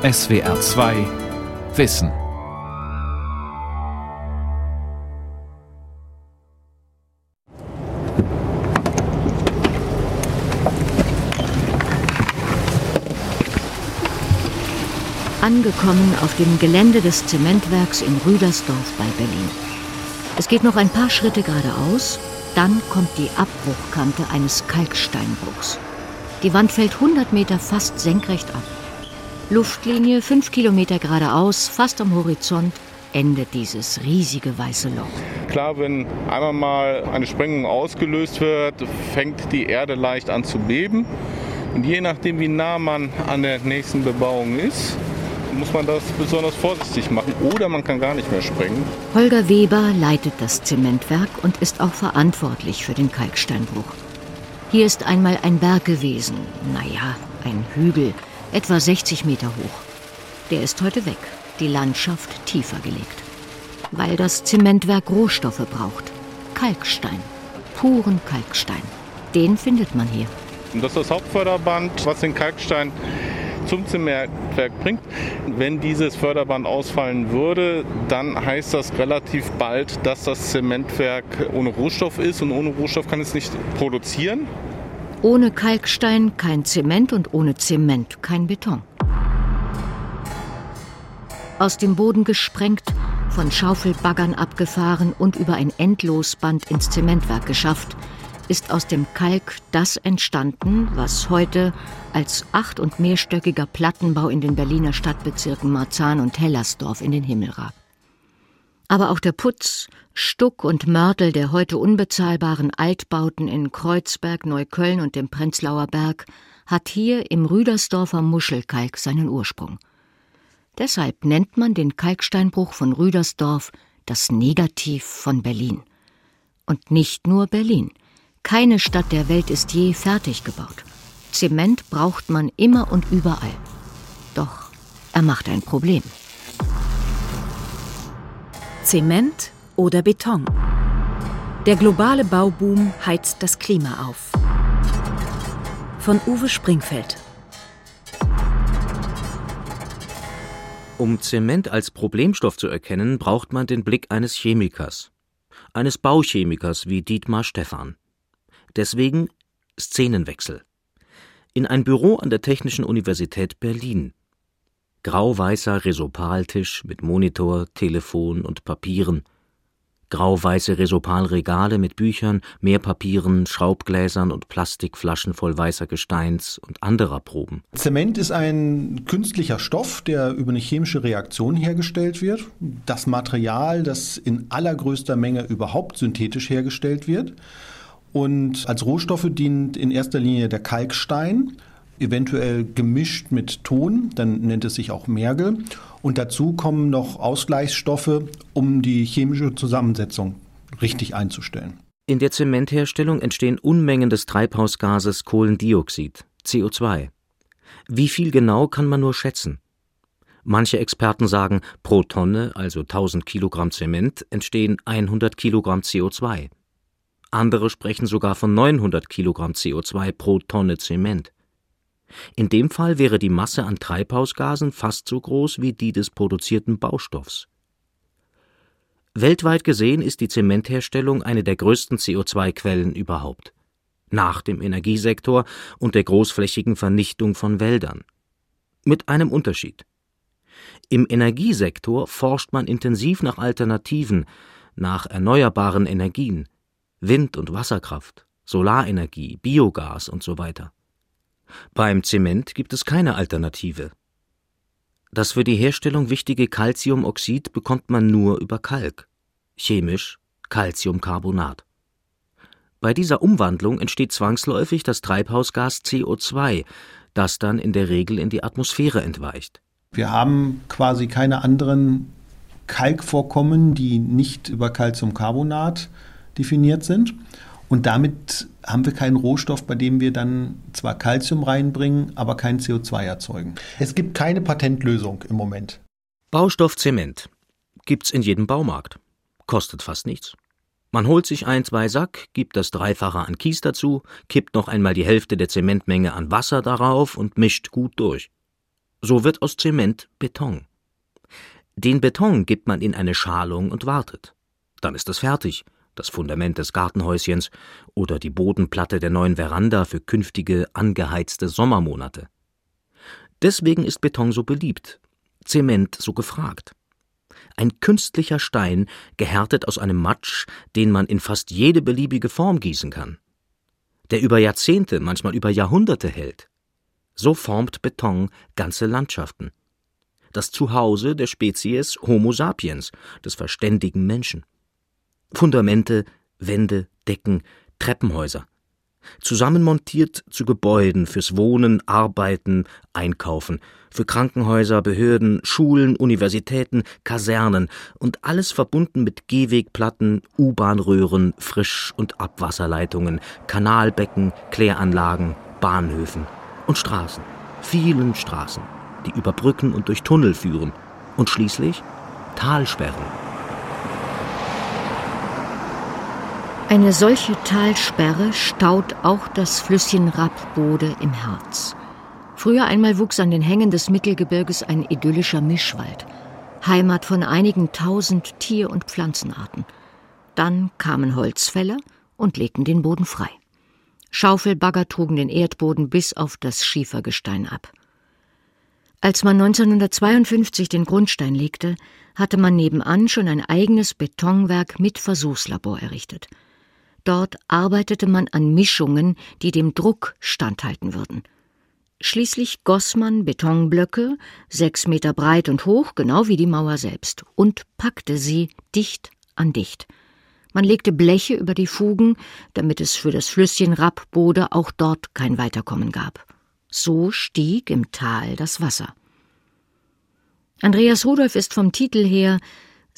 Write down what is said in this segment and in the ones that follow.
SWR 2 Wissen. Angekommen auf dem Gelände des Zementwerks in Rüdersdorf bei Berlin. Es geht noch ein paar Schritte geradeaus, dann kommt die Abbruchkante eines Kalksteinbruchs. Die Wand fällt 100 Meter fast senkrecht ab. Luftlinie 5 Kilometer geradeaus, fast am Horizont, endet dieses riesige weiße Loch. Klar, wenn einmal mal eine Sprengung ausgelöst wird, fängt die Erde leicht an zu beben. Und je nachdem, wie nah man an der nächsten Bebauung ist, muss man das besonders vorsichtig machen oder man kann gar nicht mehr sprengen. Holger Weber leitet das Zementwerk und ist auch verantwortlich für den Kalksteinbruch. Hier ist einmal ein Berg gewesen, naja, ein Hügel, etwa 60 Meter hoch. Der ist heute weg, die Landschaft tiefer gelegt. Weil das Zementwerk Rohstoffe braucht. Kalkstein, puren Kalkstein. Den findet man hier. Und das ist das Hauptförderband, was den Kalkstein zum Zementwerk bringt. Wenn dieses Förderband ausfallen würde, dann heißt das relativ bald, dass das Zementwerk ohne Rohstoff ist und ohne Rohstoff kann es nicht produzieren. Ohne Kalkstein kein Zement und ohne Zement kein Beton. Aus dem Boden gesprengt, von Schaufelbaggern abgefahren und über ein Endlosband ins Zementwerk geschafft, ist aus dem Kalk das entstanden, was heute als acht- und mehrstöckiger Plattenbau in den Berliner Stadtbezirken Marzahn und Hellersdorf in den Himmel ragt. Aber auch der Putz, Stuck und Mörtel der heute unbezahlbaren Altbauten in Kreuzberg, Neukölln und dem Prenzlauer Berg hat hier im Rüdersdorfer Muschelkalk seinen Ursprung. Deshalb nennt man den Kalksteinbruch von Rüdersdorf das Negativ von Berlin. Und nicht nur Berlin. Keine Stadt der Welt ist je fertig gebaut. Zement braucht man immer und überall. Doch er macht ein Problem. Zement oder Beton. Der globale Bauboom heizt das Klima auf. Von Uwe Springfeld. Um Zement als Problemstoff zu erkennen, braucht man den Blick eines Chemikers, eines Bauchemikers wie Dietmar Stephan. Deswegen Szenenwechsel. In ein Büro an der Technischen Universität Berlin. Grau-weißer Resopaltisch mit Monitor, Telefon und Papieren. Grau-weiße Resopalregale mit Büchern, Mehrpapieren, Schraubgläsern und Plastikflaschen voll weißer Gesteins und anderer Proben. Zement ist ein künstlicher Stoff, der über eine chemische Reaktion hergestellt wird. Das Material, das in allergrößter Menge überhaupt synthetisch hergestellt wird. Und als Rohstoffe dient in erster Linie der Kalkstein eventuell gemischt mit Ton, dann nennt es sich auch Mergel. Und dazu kommen noch Ausgleichsstoffe, um die chemische Zusammensetzung richtig einzustellen. In der Zementherstellung entstehen Unmengen des Treibhausgases Kohlendioxid, CO2. Wie viel genau kann man nur schätzen? Manche Experten sagen, pro Tonne, also 1000 Kilogramm Zement, entstehen 100 Kilogramm CO2. Andere sprechen sogar von 900 Kilogramm CO2 pro Tonne Zement. In dem Fall wäre die Masse an Treibhausgasen fast so groß wie die des produzierten Baustoffs. Weltweit gesehen ist die Zementherstellung eine der größten CO2-Quellen überhaupt. Nach dem Energiesektor und der großflächigen Vernichtung von Wäldern. Mit einem Unterschied. Im Energiesektor forscht man intensiv nach Alternativen, nach erneuerbaren Energien, Wind- und Wasserkraft, Solarenergie, Biogas und so weiter. Beim Zement gibt es keine Alternative. Das für die Herstellung wichtige Calciumoxid bekommt man nur über Kalk, chemisch Calciumcarbonat. Bei dieser Umwandlung entsteht zwangsläufig das Treibhausgas CO2, das dann in der Regel in die Atmosphäre entweicht. Wir haben quasi keine anderen Kalkvorkommen, die nicht über Calciumcarbonat definiert sind. Und damit haben wir keinen Rohstoff, bei dem wir dann zwar Calcium reinbringen, aber kein CO2 erzeugen. Es gibt keine Patentlösung im Moment. Baustoff Zement gibt's in jedem Baumarkt. Kostet fast nichts. Man holt sich ein, zwei Sack, gibt das Dreifache an Kies dazu, kippt noch einmal die Hälfte der Zementmenge an Wasser darauf und mischt gut durch. So wird aus Zement Beton. Den Beton gibt man in eine Schalung und wartet. Dann ist es fertig, das Fundament des Gartenhäuschens oder die Bodenplatte der neuen Veranda für künftige angeheizte Sommermonate. Deswegen ist Beton so beliebt, Zement so gefragt. Ein künstlicher Stein, gehärtet aus einem Matsch, den man in fast jede beliebige Form gießen kann. Der über Jahrzehnte, manchmal über Jahrhunderte hält. So formt Beton ganze Landschaften. Das Zuhause der Spezies Homo sapiens, des verständigen Menschen. Fundamente, Wände, Decken, Treppenhäuser. Zusammenmontiert zu Gebäuden fürs Wohnen, Arbeiten, Einkaufen, für Krankenhäuser, Behörden, Schulen, Universitäten, Kasernen und alles verbunden mit Gehwegplatten, U-Bahnröhren, Frisch- und Abwasserleitungen, Kanalbecken, Kläranlagen, Bahnhöfen und Straßen, vielen Straßen, die über Brücken und durch Tunnel führen und schließlich Talsperren. Eine solche Talsperre staut auch das Flüsschen Rappbode im Harz. Früher einmal wuchs an den Hängen des Mittelgebirges ein idyllischer Mischwald, Heimat von einigen tausend Tier- und Pflanzenarten. Dann kamen Holzfäller und legten den Boden frei. Schaufelbagger trugen den Erdboden bis auf das Schiefergestein ab. Als man 1952 den Grundstein legte, hatte man nebenan schon ein eigenes Betonwerk mit Versuchslabor errichtet – Dort arbeitete man an Mischungen, die dem Druck standhalten würden. Schließlich goss man Betonblöcke, sechs Meter breit und hoch, genau wie die Mauer selbst, und packte sie dicht an dicht. Man legte Bleche über die Fugen, damit es für das Flüsschen Rappbode auch dort kein Weiterkommen gab. So stieg im Tal das Wasser. Andreas Rudolf ist vom Titel her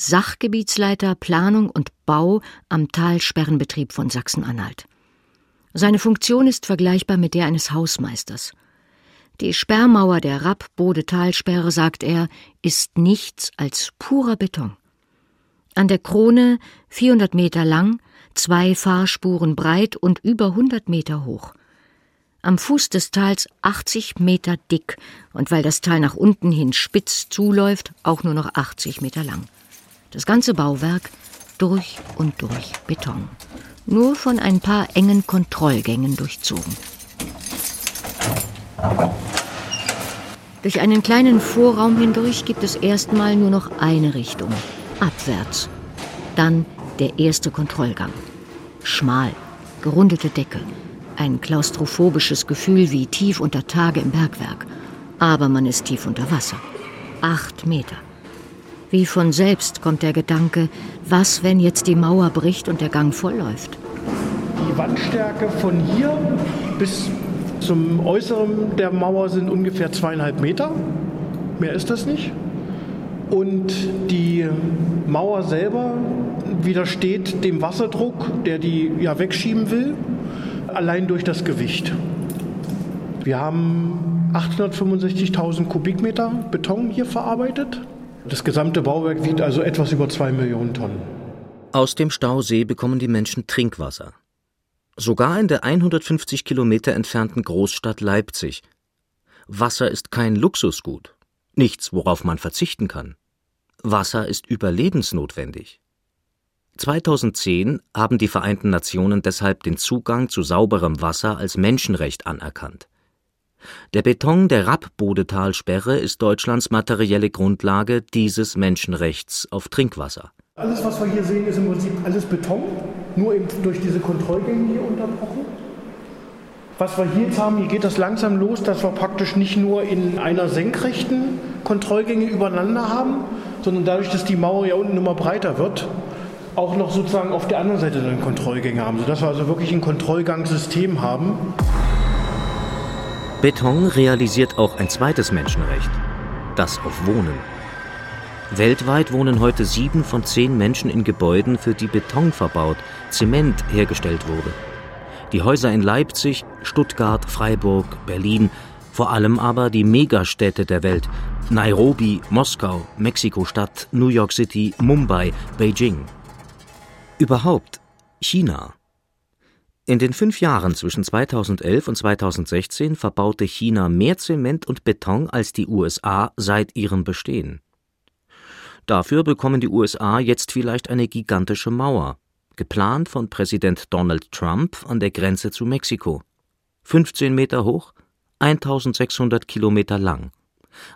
Sachgebietsleiter Planung und Bau am Talsperrenbetrieb von Sachsen-Anhalt. Seine Funktion ist vergleichbar mit der eines Hausmeisters. Die Sperrmauer der Rapp-Bode-Talsperre, sagt er, ist nichts als purer Beton. An der Krone 400 Meter lang, zwei Fahrspuren breit und über 100 Meter hoch. Am Fuß des Tals 80 Meter dick und weil das Tal nach unten hin spitz zuläuft, auch nur noch 80 Meter lang. Das ganze Bauwerk durch und durch Beton. Nur von ein paar engen Kontrollgängen durchzogen. Durch einen kleinen Vorraum hindurch gibt es erstmal nur noch eine Richtung, abwärts. Dann der erste Kontrollgang. Schmal, gerundete Decke, ein klaustrophobisches Gefühl wie tief unter Tage im Bergwerk. Aber man ist tief unter Wasser. Acht Meter. Wie von selbst kommt der Gedanke, was, wenn jetzt die Mauer bricht und der Gang vollläuft? Die Wandstärke von hier bis zum Äußeren der Mauer sind ungefähr zweieinhalb Meter. Mehr ist das nicht. Und die Mauer selber widersteht dem Wasserdruck, der die ja wegschieben will, allein durch das Gewicht. Wir haben 865.000 Kubikmeter Beton hier verarbeitet. Das gesamte Bauwerk wiegt also etwas über zwei Millionen Tonnen. Aus dem Stausee bekommen die Menschen Trinkwasser. Sogar in der 150 Kilometer entfernten Großstadt Leipzig. Wasser ist kein Luxusgut, nichts, worauf man verzichten kann. Wasser ist überlebensnotwendig. 2010 haben die Vereinten Nationen deshalb den Zugang zu sauberem Wasser als Menschenrecht anerkannt. Der Beton der Rappbodetalsperre ist Deutschlands materielle Grundlage dieses Menschenrechts auf Trinkwasser. Alles, was wir hier sehen, ist im Prinzip alles Beton, nur eben durch diese Kontrollgänge hier unterbrochen. Was wir hier jetzt haben, hier geht das langsam los, dass wir praktisch nicht nur in einer senkrechten Kontrollgänge übereinander haben, sondern dadurch, dass die Mauer ja unten immer breiter wird, auch noch sozusagen auf der anderen Seite dann Kontrollgänge haben, sodass wir also wirklich ein Kontrollgangsystem haben. Beton realisiert auch ein zweites Menschenrecht, das auf Wohnen. Weltweit wohnen heute sieben von zehn Menschen in Gebäuden, für die Beton verbaut, Zement hergestellt wurde. Die Häuser in Leipzig, Stuttgart, Freiburg, Berlin, vor allem aber die Megastädte der Welt, Nairobi, Moskau, Mexiko-Stadt, New York City, Mumbai, Beijing. Überhaupt China In den fünf Jahren zwischen 2011 und 2016 verbaute China mehr Zement und Beton als die USA seit ihrem Bestehen. Dafür bekommen die USA jetzt vielleicht eine gigantische Mauer, geplant von Präsident Donald Trump an der Grenze zu Mexiko. 15 Meter hoch, 1600 Kilometer lang.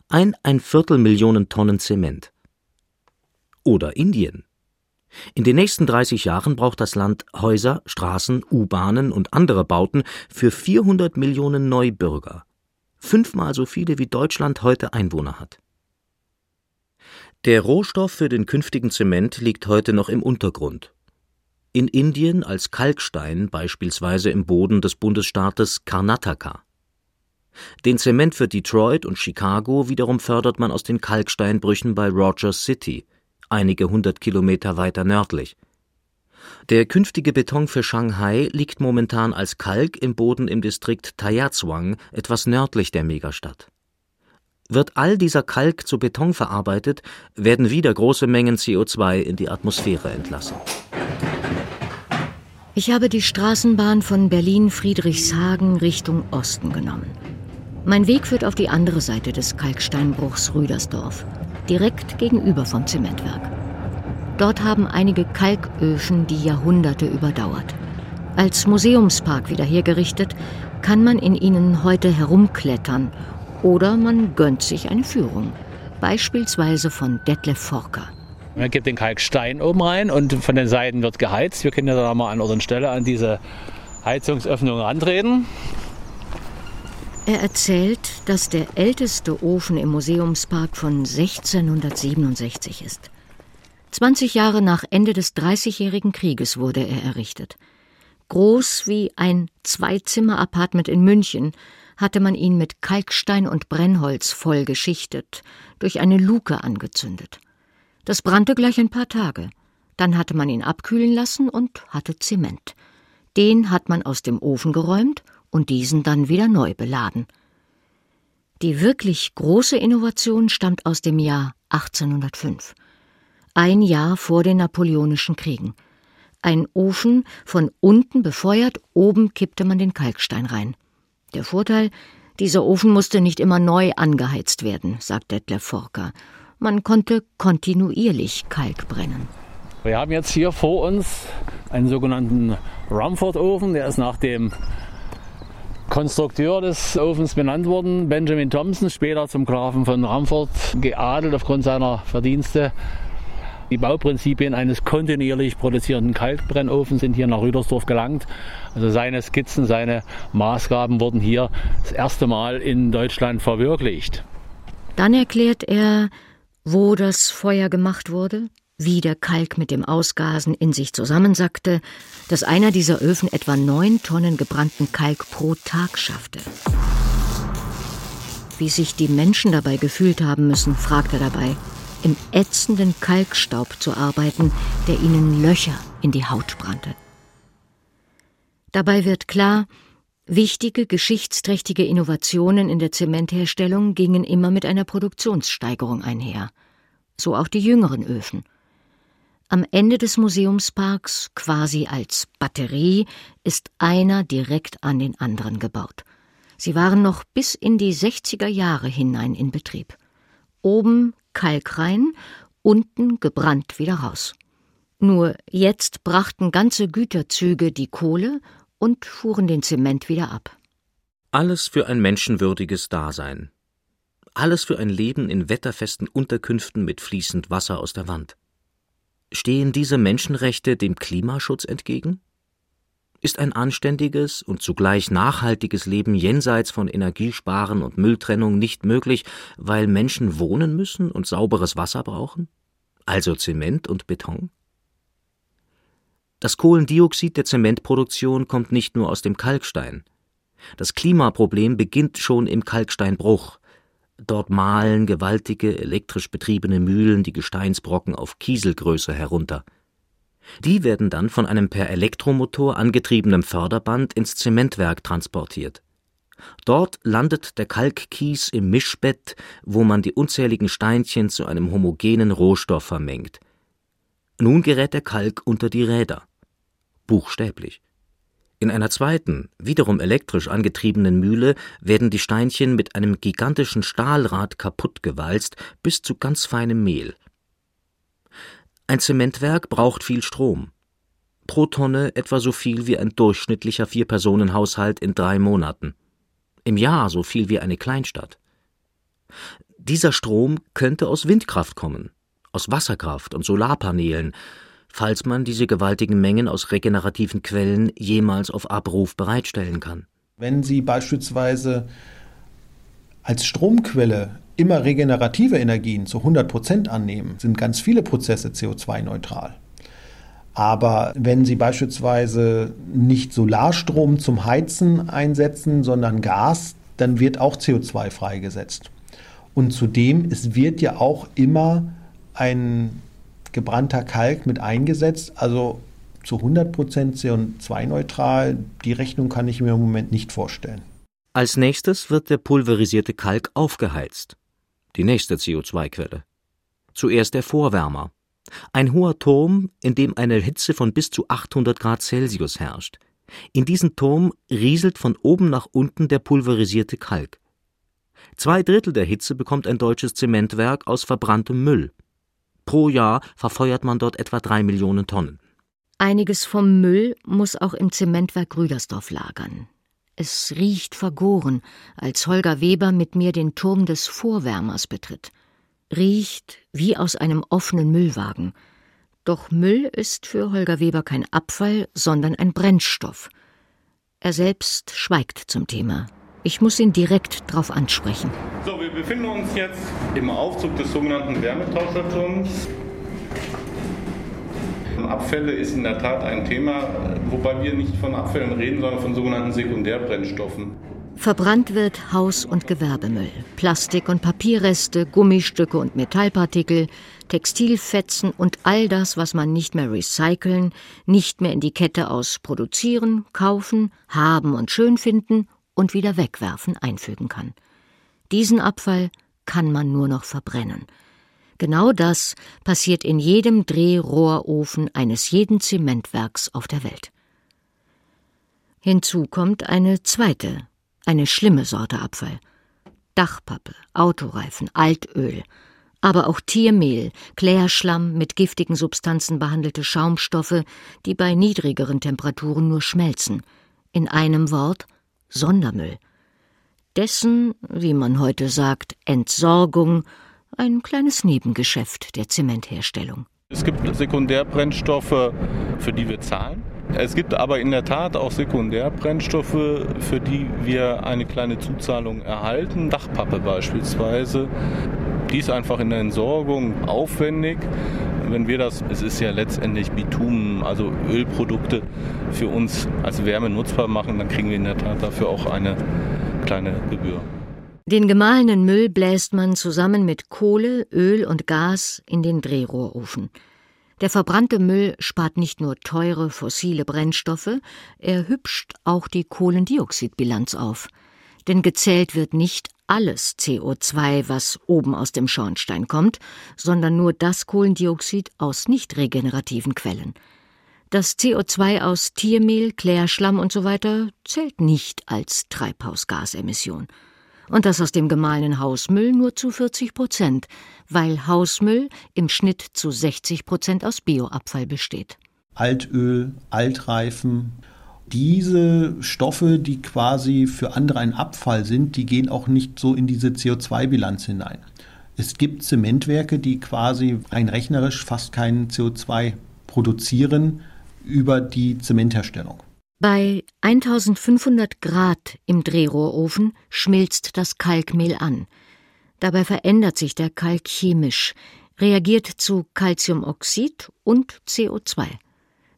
Ein ein Viertel Millionen Tonnen Zement. Oder Indien. In den nächsten 30 Jahren braucht das Land Häuser, Straßen, U-Bahnen und andere Bauten für 400 Millionen Neubürger. Fünfmal so viele wie Deutschland heute Einwohner hat. Der Rohstoff für den künftigen Zement liegt heute noch im Untergrund. In Indien als Kalkstein, beispielsweise im Boden des Bundesstaates Karnataka. Den Zement für Detroit und Chicago wiederum fördert man aus den Kalksteinbrüchen bei Rogers City, einige hundert Kilometer weiter nördlich. Der künftige Beton für Shanghai liegt momentan als Kalk im Boden im Distrikt Tayazwang, etwas nördlich der Megastadt. Wird all dieser Kalk zu Beton verarbeitet, werden wieder große Mengen CO2 in die Atmosphäre entlassen. Ich habe die Straßenbahn von Berlin-Friedrichshagen Richtung Osten genommen. Mein Weg führt auf die andere Seite des Kalksteinbruchs Rüdersdorf direkt gegenüber vom Zementwerk. Dort haben einige Kalköfen die Jahrhunderte überdauert. Als Museumspark wieder hergerichtet, kann man in ihnen heute herumklettern oder man gönnt sich eine Führung, beispielsweise von Detlef Forker. Man gibt den Kalkstein oben rein und von den Seiten wird geheizt. Wir können ja da mal an und Stelle an diese Heizungsöffnung antreten. Er erzählt, dass der älteste Ofen im Museumspark von 1667 ist. 20 Jahre nach Ende des Dreißigjährigen Krieges wurde er errichtet. Groß wie ein Zwei-Zimmer-Apartment in München hatte man ihn mit Kalkstein und Brennholz voll geschichtet, durch eine Luke angezündet. Das brannte gleich ein paar Tage. Dann hatte man ihn abkühlen lassen und hatte Zement. Den hat man aus dem Ofen geräumt und diesen dann wieder neu beladen. Die wirklich große Innovation stammt aus dem Jahr 1805, ein Jahr vor den Napoleonischen Kriegen. Ein Ofen, von unten befeuert, oben kippte man den Kalkstein rein. Der Vorteil, dieser Ofen musste nicht immer neu angeheizt werden, sagt Detlef Forker. Man konnte kontinuierlich Kalk brennen. Wir haben jetzt hier vor uns einen sogenannten Rumford-Ofen, der ist nach dem Konstrukteur des Ofens benannt worden, Benjamin Thompson, später zum Grafen von Ramford geadelt aufgrund seiner Verdienste. Die Bauprinzipien eines kontinuierlich produzierenden Kalkbrennofens sind hier nach Rüdersdorf gelangt. Also seine Skizzen, seine Maßgaben wurden hier das erste Mal in Deutschland verwirklicht. Dann erklärt er, wo das Feuer gemacht wurde, wie der Kalk mit dem Ausgasen in sich zusammensackte, dass einer dieser Öfen etwa neun Tonnen gebrannten Kalk pro Tag schaffte. Wie sich die Menschen dabei gefühlt haben müssen, fragt er dabei, im ätzenden Kalkstaub zu arbeiten, der ihnen Löcher in die Haut brannte. Dabei wird klar, wichtige geschichtsträchtige Innovationen in der Zementherstellung gingen immer mit einer Produktionssteigerung einher. So auch die jüngeren Öfen. Am Ende des Museumsparks, quasi als Batterie, ist einer direkt an den anderen gebaut. Sie waren noch bis in die 60er Jahre hinein in Betrieb. Oben kalkrein, unten gebrannt wieder raus. Nur jetzt brachten ganze Güterzüge die Kohle und fuhren den Zement wieder ab. Alles für ein menschenwürdiges Dasein. Alles für ein Leben in wetterfesten Unterkünften mit fließend Wasser aus der Wand. Stehen diese Menschenrechte dem Klimaschutz entgegen? Ist ein anständiges und zugleich nachhaltiges Leben jenseits von Energiesparen und Mülltrennung nicht möglich, weil Menschen wohnen müssen und sauberes Wasser brauchen? Also Zement und Beton? Das Kohlendioxid der Zementproduktion kommt nicht nur aus dem Kalkstein. Das Klimaproblem beginnt schon im Kalksteinbruch, Dort mahlen gewaltige elektrisch betriebene Mühlen die Gesteinsbrocken auf Kieselgröße herunter. Die werden dann von einem per Elektromotor angetriebenem Förderband ins Zementwerk transportiert. Dort landet der Kalkkies im Mischbett, wo man die unzähligen Steinchen zu einem homogenen Rohstoff vermengt. Nun gerät der Kalk unter die Räder. Buchstäblich. In einer zweiten, wiederum elektrisch angetriebenen Mühle werden die Steinchen mit einem gigantischen Stahlrad kaputtgewalzt bis zu ganz feinem Mehl. Ein Zementwerk braucht viel Strom. Pro Tonne etwa so viel wie ein durchschnittlicher Vierpersonenhaushalt in drei Monaten. Im Jahr so viel wie eine Kleinstadt. Dieser Strom könnte aus Windkraft kommen, aus Wasserkraft und Solarpanelen, falls man diese gewaltigen Mengen aus regenerativen Quellen jemals auf Abruf bereitstellen kann. Wenn Sie beispielsweise als Stromquelle immer regenerative Energien zu 100 Prozent annehmen, sind ganz viele Prozesse CO2-neutral. Aber wenn Sie beispielsweise nicht Solarstrom zum Heizen einsetzen, sondern Gas, dann wird auch CO2 freigesetzt. Und zudem, es wird ja auch immer ein gebrannter Kalk mit eingesetzt. Also zu 100% CO2-neutral, die Rechnung kann ich mir im Moment nicht vorstellen. Als nächstes wird der pulverisierte Kalk aufgeheizt. Die nächste CO2-Quelle. Zuerst der Vorwärmer. Ein hoher Turm, in dem eine Hitze von bis zu 800 Grad Celsius herrscht. In diesen Turm rieselt von oben nach unten der pulverisierte Kalk. Zwei Drittel der Hitze bekommt ein deutsches Zementwerk aus verbranntem Müll. Pro Jahr verfeuert man dort etwa drei Millionen Tonnen. Einiges vom Müll muss auch im Zementwerk Rüdersdorf lagern. Es riecht vergoren, als Holger Weber mit mir den Turm des Vorwärmers betritt. Riecht wie aus einem offenen Müllwagen. Doch Müll ist für Holger Weber kein Abfall, sondern ein Brennstoff. Er selbst schweigt zum Thema. Ich muss ihn direkt darauf ansprechen. So, wir befinden uns jetzt im Aufzug des sogenannten Wärmetauscherturms. Abfälle ist in der Tat ein Thema, wobei wir nicht von Abfällen reden, sondern von sogenannten Sekundärbrennstoffen. Verbrannt wird Haus- und Gewerbemüll, Plastik- und Papierreste, Gummistücke und Metallpartikel, Textilfetzen und all das, was man nicht mehr recyceln, nicht mehr in die Kette aus produzieren, kaufen, haben und schön finden und wieder wegwerfen einfügen kann. Diesen Abfall kann man nur noch verbrennen. Genau das passiert in jedem Drehrohrofen eines jeden Zementwerks auf der Welt. Hinzu kommt eine zweite, eine schlimme Sorte Abfall. Dachpappe, Autoreifen, Altöl, aber auch Tiermehl, Klärschlamm, mit giftigen Substanzen behandelte Schaumstoffe, die bei niedrigeren Temperaturen nur schmelzen. In einem Wort Sondermüll. Dessen, wie man heute sagt, Entsorgung ein kleines Nebengeschäft der Zementherstellung. Es gibt Sekundärbrennstoffe, für die wir zahlen. Es gibt aber in der Tat auch Sekundärbrennstoffe, für die wir eine kleine Zuzahlung erhalten. Dachpappe beispielsweise. Die ist einfach in der Entsorgung aufwendig. Wenn wir das, es ist ja letztendlich Bitumen, also Ölprodukte für uns als Wärme nutzbar machen, dann kriegen wir in der Tat dafür auch eine kleine Gebühr. Den gemahlenen Müll bläst man zusammen mit Kohle, Öl und Gas in den Drehrohrofen. Der verbrannte Müll spart nicht nur teure fossile Brennstoffe, er hübscht auch die Kohlendioxidbilanz auf. Denn gezählt wird nicht alles CO2, was oben aus dem Schornstein kommt, sondern nur das Kohlendioxid aus nicht regenerativen Quellen. Das CO2 aus Tiermehl, Klärschlamm usw. So zählt nicht als Treibhausgasemission und das aus dem gemahlenen Hausmüll nur zu 40 Prozent, weil Hausmüll im Schnitt zu 60 Prozent aus Bioabfall besteht. Altöl, Altreifen, diese Stoffe, die quasi für andere ein Abfall sind, die gehen auch nicht so in diese CO2-Bilanz hinein. Es gibt Zementwerke, die quasi rein rechnerisch fast kein CO2 produzieren über die Zementherstellung. Bei 1500 Grad im Drehrohrofen schmilzt das Kalkmehl an. Dabei verändert sich der Kalk chemisch, reagiert zu Calciumoxid und CO2.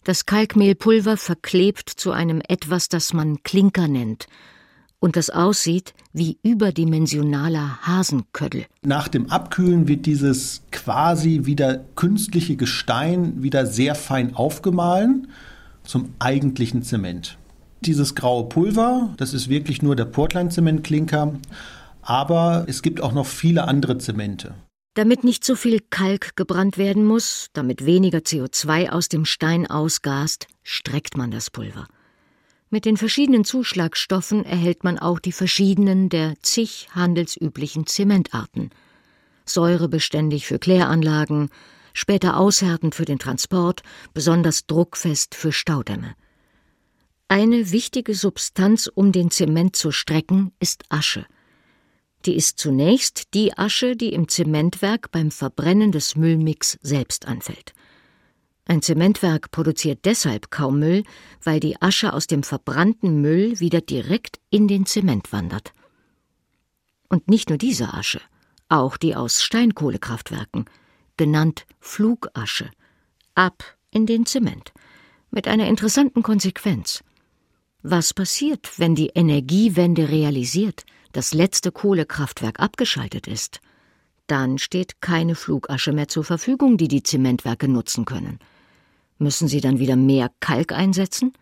Das Kalkmehlpulver verklebt zu einem etwas, das man Klinker nennt und das aussieht wie überdimensionaler Hasenköddel. Nach dem Abkühlen wird dieses quasi wieder künstliche Gestein wieder sehr fein aufgemahlen zum eigentlichen Zement. Dieses graue Pulver, das ist wirklich nur der Portland-Zementklinker, aber es gibt auch noch viele andere Zemente. Damit nicht so viel Kalk gebrannt werden muss, damit weniger CO2 aus dem Stein ausgast, streckt man das Pulver. Mit den verschiedenen Zuschlagstoffen erhält man auch die verschiedenen der zig handelsüblichen Zementarten. Säurebeständig für Kläranlagen, später aushärtend für den Transport, besonders druckfest für Staudämme. Eine wichtige Substanz, um den Zement zu strecken, ist Asche. Die ist zunächst die Asche, die im Zementwerk beim Verbrennen des Müllmix selbst anfällt. Ein Zementwerk produziert deshalb kaum Müll, weil die Asche aus dem verbrannten Müll wieder direkt in den Zement wandert. Und nicht nur diese Asche, auch die aus Steinkohlekraftwerken, genannt Flugasche, ab in den Zement, mit einer interessanten Konsequenz. Was passiert, wenn die Energiewende realisiert, das letzte Kohlekraftwerk abgeschaltet ist? Dann steht keine Flugasche mehr zur Verfügung, die die Zementwerke nutzen können. Müssen sie dann wieder mehr Kalk einsetzen?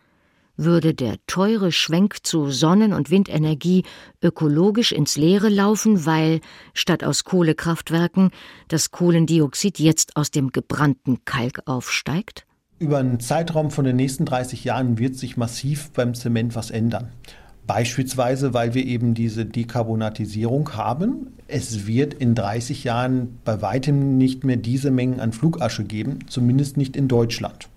Würde der teure Schwenk zu Sonnen- und Windenergie ökologisch ins Leere laufen, weil statt aus Kohlekraftwerken das Kohlendioxid jetzt aus dem gebrannten Kalk aufsteigt? Über einen Zeitraum von den nächsten 30 Jahren wird sich massiv beim Zement was ändern. Beispielsweise, weil wir eben diese Dekarbonatisierung haben. Es wird in 30 Jahren bei weitem nicht mehr diese Mengen an Flugasche geben, zumindest nicht in Deutschland.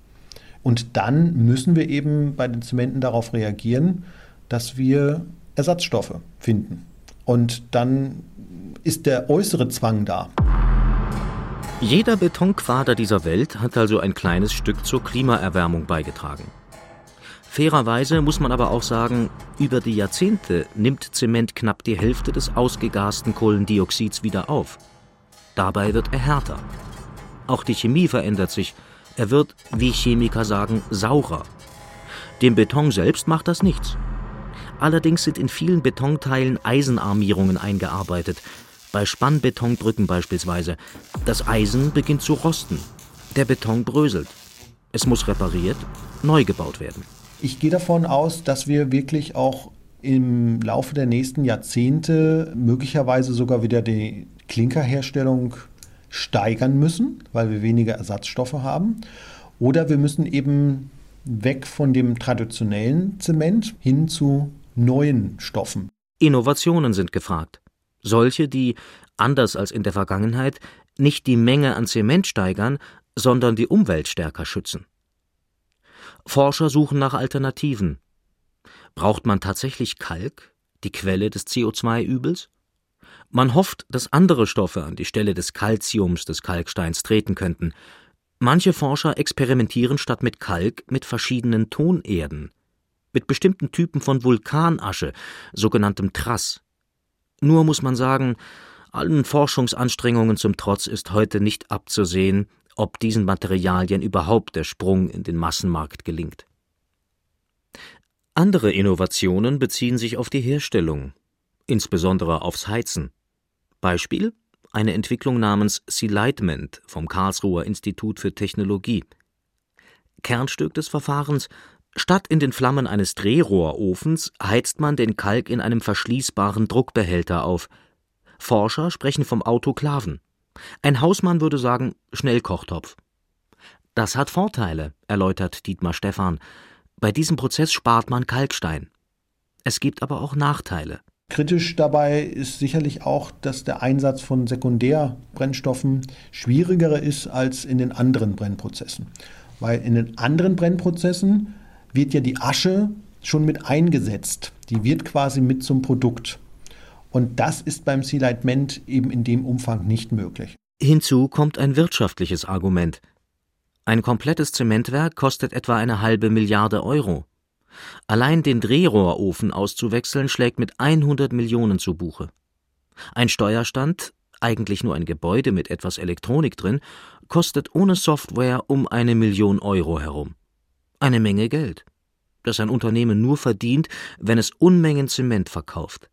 Und dann müssen wir eben bei den Zementen darauf reagieren, dass wir Ersatzstoffe finden. Und dann ist der äußere Zwang da. Jeder Betonquader dieser Welt hat also ein kleines Stück zur Klimaerwärmung beigetragen. Fairerweise muss man aber auch sagen, über die Jahrzehnte nimmt Zement knapp die Hälfte des ausgegasten Kohlendioxids wieder auf. Dabei wird er härter. Auch die Chemie verändert sich. Er wird, wie Chemiker sagen, saurer. Dem Beton selbst macht das nichts. Allerdings sind in vielen Betonteilen Eisenarmierungen eingearbeitet, bei Spannbetonbrücken beispielsweise. Das Eisen beginnt zu rosten. Der Beton bröselt. Es muss repariert, neu gebaut werden. Ich gehe davon aus, dass wir wirklich auch im Laufe der nächsten Jahrzehnte möglicherweise sogar wieder die Klinkerherstellung steigern müssen, weil wir weniger Ersatzstoffe haben. Oder wir müssen eben weg von dem traditionellen Zement hin zu neuen Stoffen. Innovationen sind gefragt. Solche, die, anders als in der Vergangenheit, nicht die Menge an Zement steigern, sondern die Umwelt stärker schützen. Forscher suchen nach Alternativen. Braucht man tatsächlich Kalk, die Quelle des CO2-Übels? Man hofft, dass andere Stoffe an die Stelle des Calciums des Kalksteins treten könnten. Manche Forscher experimentieren statt mit Kalk mit verschiedenen Tonerden, mit bestimmten Typen von Vulkanasche, sogenanntem Trass. Nur muss man sagen, allen Forschungsanstrengungen zum Trotz ist heute nicht abzusehen, ob diesen Materialien überhaupt der Sprung in den Massenmarkt gelingt. Andere Innovationen beziehen sich auf die Herstellung, insbesondere aufs Heizen. Beispiel eine Entwicklung namens Selightment vom Karlsruher Institut für Technologie. Kernstück des Verfahrens Statt in den Flammen eines Drehrohrofens heizt man den Kalk in einem verschließbaren Druckbehälter auf. Forscher sprechen vom Autoklaven. Ein Hausmann würde sagen Schnellkochtopf. Das hat Vorteile, erläutert Dietmar Stephan. Bei diesem Prozess spart man Kalkstein. Es gibt aber auch Nachteile. Kritisch dabei ist sicherlich auch, dass der Einsatz von Sekundärbrennstoffen schwieriger ist als in den anderen Brennprozessen. Weil in den anderen Brennprozessen wird ja die Asche schon mit eingesetzt. Die wird quasi mit zum Produkt. Und das ist beim Sealightment eben in dem Umfang nicht möglich. Hinzu kommt ein wirtschaftliches Argument. Ein komplettes Zementwerk kostet etwa eine halbe Milliarde Euro. Allein den Drehrohrofen auszuwechseln schlägt mit 100 Millionen zu Buche. Ein Steuerstand, eigentlich nur ein Gebäude mit etwas Elektronik drin, kostet ohne Software um eine Million Euro herum. Eine Menge Geld, das ein Unternehmen nur verdient, wenn es Unmengen Zement verkauft.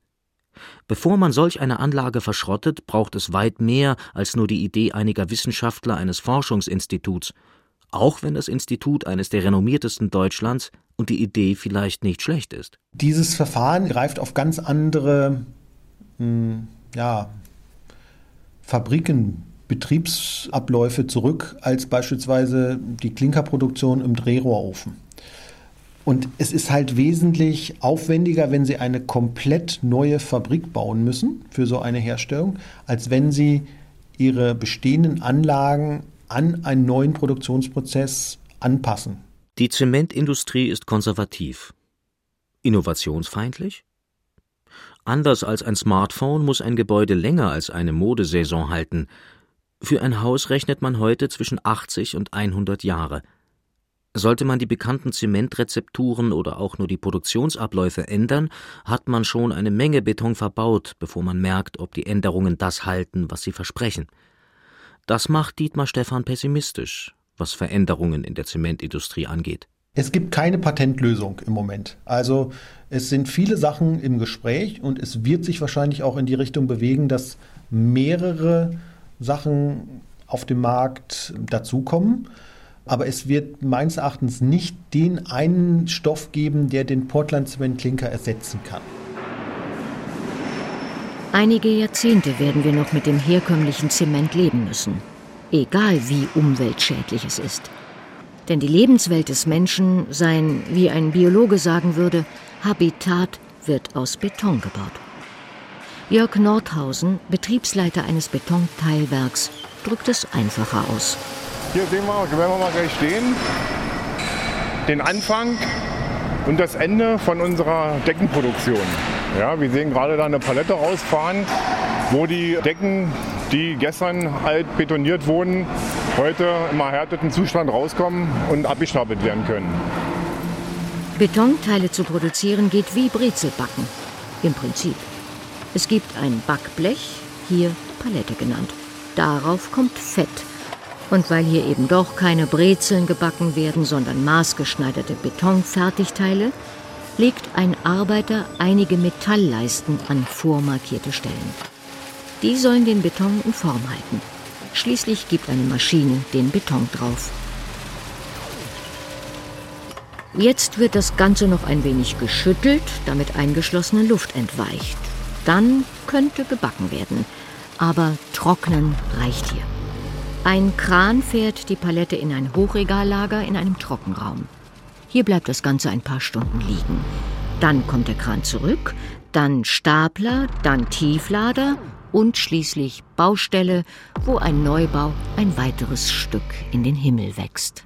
Bevor man solch eine Anlage verschrottet, braucht es weit mehr als nur die Idee einiger Wissenschaftler eines Forschungsinstituts, auch wenn das Institut eines der renommiertesten Deutschlands und die Idee vielleicht nicht schlecht ist. Dieses Verfahren greift auf ganz andere hm, ja, Fabriken, Betriebsabläufe zurück als beispielsweise die Klinkerproduktion im Drehrohrofen. Und es ist halt wesentlich aufwendiger, wenn Sie eine komplett neue Fabrik bauen müssen für so eine Herstellung, als wenn Sie Ihre bestehenden Anlagen an einen neuen Produktionsprozess anpassen. Die Zementindustrie ist konservativ. Innovationsfeindlich? Anders als ein Smartphone muss ein Gebäude länger als eine Modesaison halten. Für ein Haus rechnet man heute zwischen 80 und 100 Jahre. Sollte man die bekannten Zementrezepturen oder auch nur die Produktionsabläufe ändern, hat man schon eine Menge Beton verbaut, bevor man merkt, ob die Änderungen das halten, was sie versprechen. Das macht Dietmar Stephan pessimistisch, was Veränderungen in der Zementindustrie angeht. Es gibt keine Patentlösung im Moment. Also es sind viele Sachen im Gespräch und es wird sich wahrscheinlich auch in die Richtung bewegen, dass mehrere Sachen auf dem Markt dazukommen aber es wird meines Erachtens nicht den einen Stoff geben, der den Portland-Zement-Klinker ersetzen kann. Einige Jahrzehnte werden wir noch mit dem herkömmlichen Zement leben müssen, egal wie umweltschädlich es ist. Denn die Lebenswelt des Menschen, sein, wie ein Biologe sagen würde, Habitat wird aus Beton gebaut. Jörg Nordhausen, Betriebsleiter eines Betonteilwerks, drückt es einfacher aus. Hier sehen wir, wenn wir mal gleich stehen, den Anfang und das Ende von unserer Deckenproduktion. Ja, wir sehen gerade da eine Palette rausfahren, wo die Decken, die gestern halt betoniert wurden, heute im erhärteten Zustand rauskommen und abgestapelt werden können. Betonteile zu produzieren geht wie Brezelbacken. Im Prinzip. Es gibt ein Backblech, hier Palette genannt. Darauf kommt Fett und weil hier eben doch keine Brezeln gebacken werden, sondern maßgeschneiderte Betonfertigteile, legt ein Arbeiter einige Metallleisten an vormarkierte Stellen. Die sollen den Beton in Form halten. Schließlich gibt eine Maschine den Beton drauf. Jetzt wird das Ganze noch ein wenig geschüttelt, damit eingeschlossene Luft entweicht. Dann könnte gebacken werden. Aber trocknen reicht hier. Ein Kran fährt die Palette in ein Hochregallager in einem Trockenraum. Hier bleibt das Ganze ein paar Stunden liegen. Dann kommt der Kran zurück, dann Stapler, dann Tieflader und schließlich Baustelle, wo ein Neubau ein weiteres Stück in den Himmel wächst.